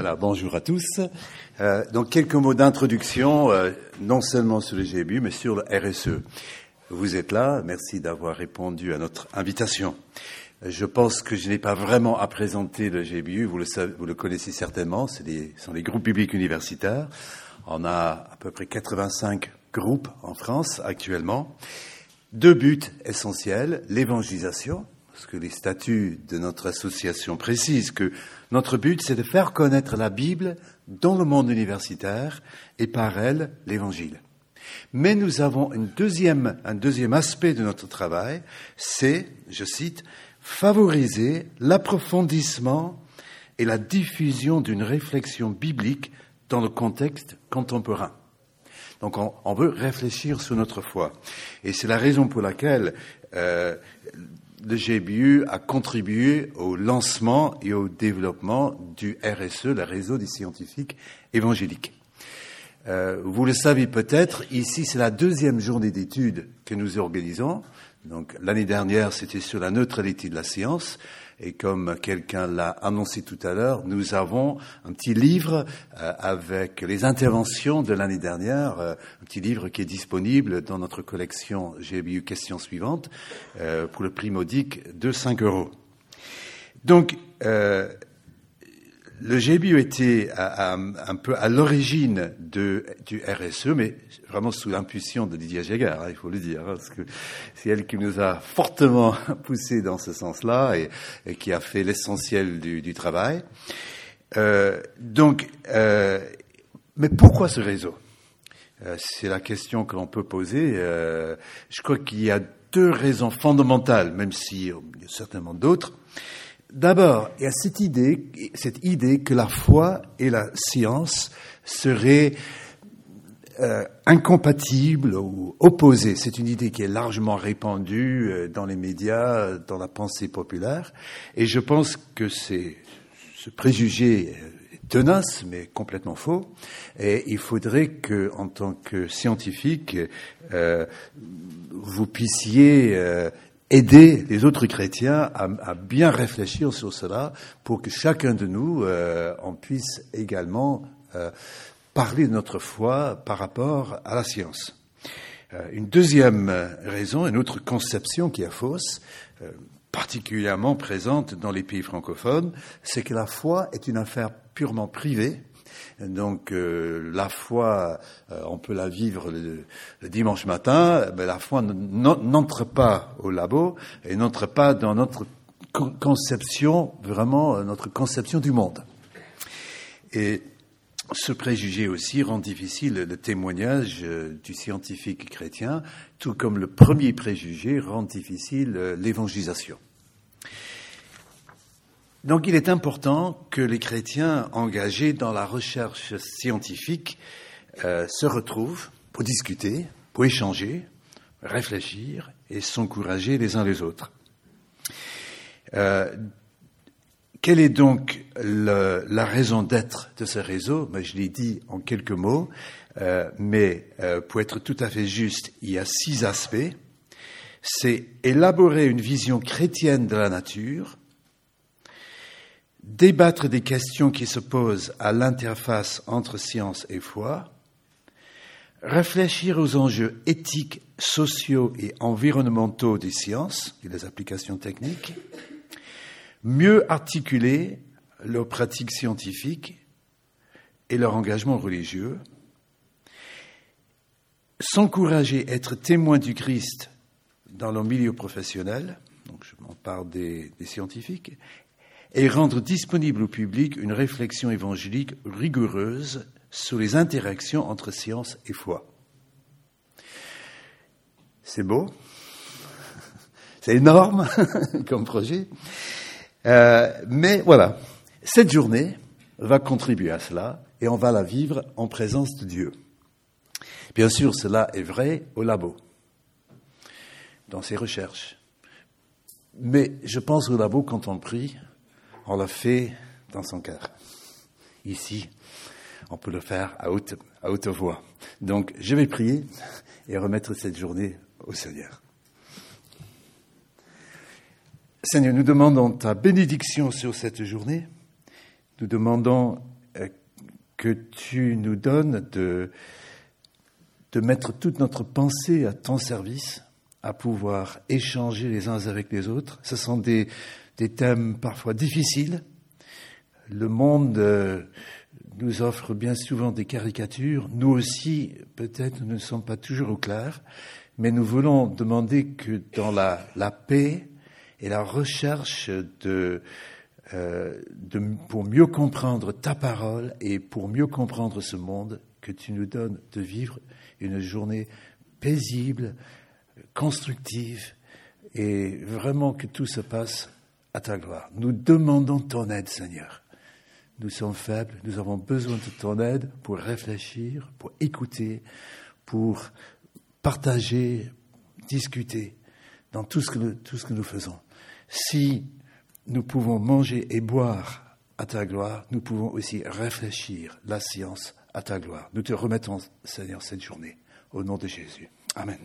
Voilà, bonjour à tous. Euh, quelques mots d'introduction, euh, non seulement sur le GBU, mais sur le RSE. Vous êtes là, merci d'avoir répondu à notre invitation. Je pense que je n'ai pas vraiment à présenter le GBU, vous le, vous le connaissez certainement, ce sont les groupes publics universitaires. On a à peu près 85 groupes en France actuellement. Deux buts essentiels, l'évangélisation, parce que les statuts de notre association précisent que notre but, c'est de faire connaître la Bible dans le monde universitaire et par elle l'Évangile. Mais nous avons un deuxième aspect de notre travail, c'est, je cite, favoriser l'approfondissement et la diffusion d'une réflexion biblique dans le contexte contemporain. Donc on, on, veut réfléchir sur notre foi. Et c'est la raison pour laquelle euh, le GBU a contribué au lancement et au développement du RSE, le réseau des scientifiques évangéliques. Euh, vous le savez peut-être, ici c'est la deuxième journée d'études que nous organisons. Donc l'année dernière, c'était sur la neutralité de la science. Et comme quelqu'un l'a annoncé tout à l'heure, nous avons un petit livre euh, avec les interventions de l'année dernière, euh, un petit livre qui est disponible dans notre collection GBU Questions suivantes euh, pour le prix modique de 5 euros. Donc, euh, le GBU était à, un peu à l'origine du RSE, mais vraiment sous l'impulsion de Didier Jäger, hein, il faut le dire, hein, parce que c'est elle qui nous a fortement poussé dans ce sens-là et, qui a fait l'essentiel du, travail. Euh, donc, euh, mais pourquoi ce réseau? Euh, C'est la question que l'on peut poser. Euh, je crois qu'il y a deux raisons fondamentales, même s'il y a certainement d'autres. D'abord, il y a cette idée, cette idée que la foi et la science seraient euh, incompatibles ou opposées. C'est une idée qui est largement répandue euh, dans les médias, dans la pensée populaire, et je pense que c'est ce préjugé est tenace, mais complètement faux. Et il faudrait que, en tant que scientifique, euh, vous puissiez euh, aider les autres chrétiens à, bien réfléchir sur cela pour que chacun de nous euh, en puisse également euh, parler de notre foi par rapport à la science. Euh, une deuxième raison, une autre conception qui est fausse, particulièrement présente dans les pays francophones, c'est que la foi est une affaire purement privée donc euh, la foi, euh, on peut la vivre le, dimanche matin, mais la foi n'entre pas au labo et n'entre pas dans notre conception, vraiment euh, notre conception du monde. Et ce préjugé aussi rend difficile le témoignage du scientifique chrétien, tout comme le premier préjugé rend difficile l'évangélisation. Donc il est important que les chrétiens engagés dans la recherche scientifique euh, se retrouvent pour discuter, pour échanger, réfléchir et s'encourager les uns les autres. Euh, quelle est donc la raison d'être de ce réseau? Ben, Je l'ai dit en quelques mots, euh, mais euh, pour être tout à fait juste, il y a six aspects. C'est élaborer une vision chrétienne de la nature, débattre des questions qui se posent à l'interface entre science et foi, réfléchir aux enjeux éthiques, sociaux et environnementaux des sciences et des applications techniques, mieux articuler leurs pratiques scientifiques et leur engagement religieux, s'encourager, être témoin du Christ dans leur milieu professionnel, donc je m'en parle des scientifiques, et rendre disponible au public une réflexion évangélique rigoureuse sur les interactions entre science et foi. C'est beau, c'est énorme comme projet, euh, mais voilà, cette journée va contribuer à cela et on va la vivre en présence de Dieu. Bien sûr, cela est vrai au labo, dans ses recherches. Mais je pense au labo quand on prie, on l'a fait dans son cœur. Ici, on peut le faire à haute, voix. Donc, je vais prier et remettre cette journée au Seigneur. Seigneur, nous demandons ta bénédiction sur cette journée. Nous demandons que tu nous donnes de, de mettre toute notre pensée à ton service, à pouvoir échanger les uns avec les autres. Ce sont des, des thèmes parfois difficiles. Le monde euh, nous offre bien souvent des caricatures. Nous aussi, peut-être, nous ne sommes pas toujours au clair, mais nous voulons demander que dans la, la paix et la recherche de, euh, de, pour mieux comprendre ta parole et pour mieux comprendre ce monde, que tu nous donnes de vivre une journée paisible, constructive, et vraiment que tout se passe à ta gloire. Nous demandons ton aide, Seigneur. Nous sommes faibles, nous avons besoin de ton aide pour réfléchir, pour écouter, pour partager, discuter dans tout ce que nous, tout ce que nous faisons. Si nous pouvons manger et boire à ta gloire, nous pouvons aussi réfléchir la science à ta gloire. Nous te remettons, Seigneur, cette journée. Au nom de Jésus. Amen.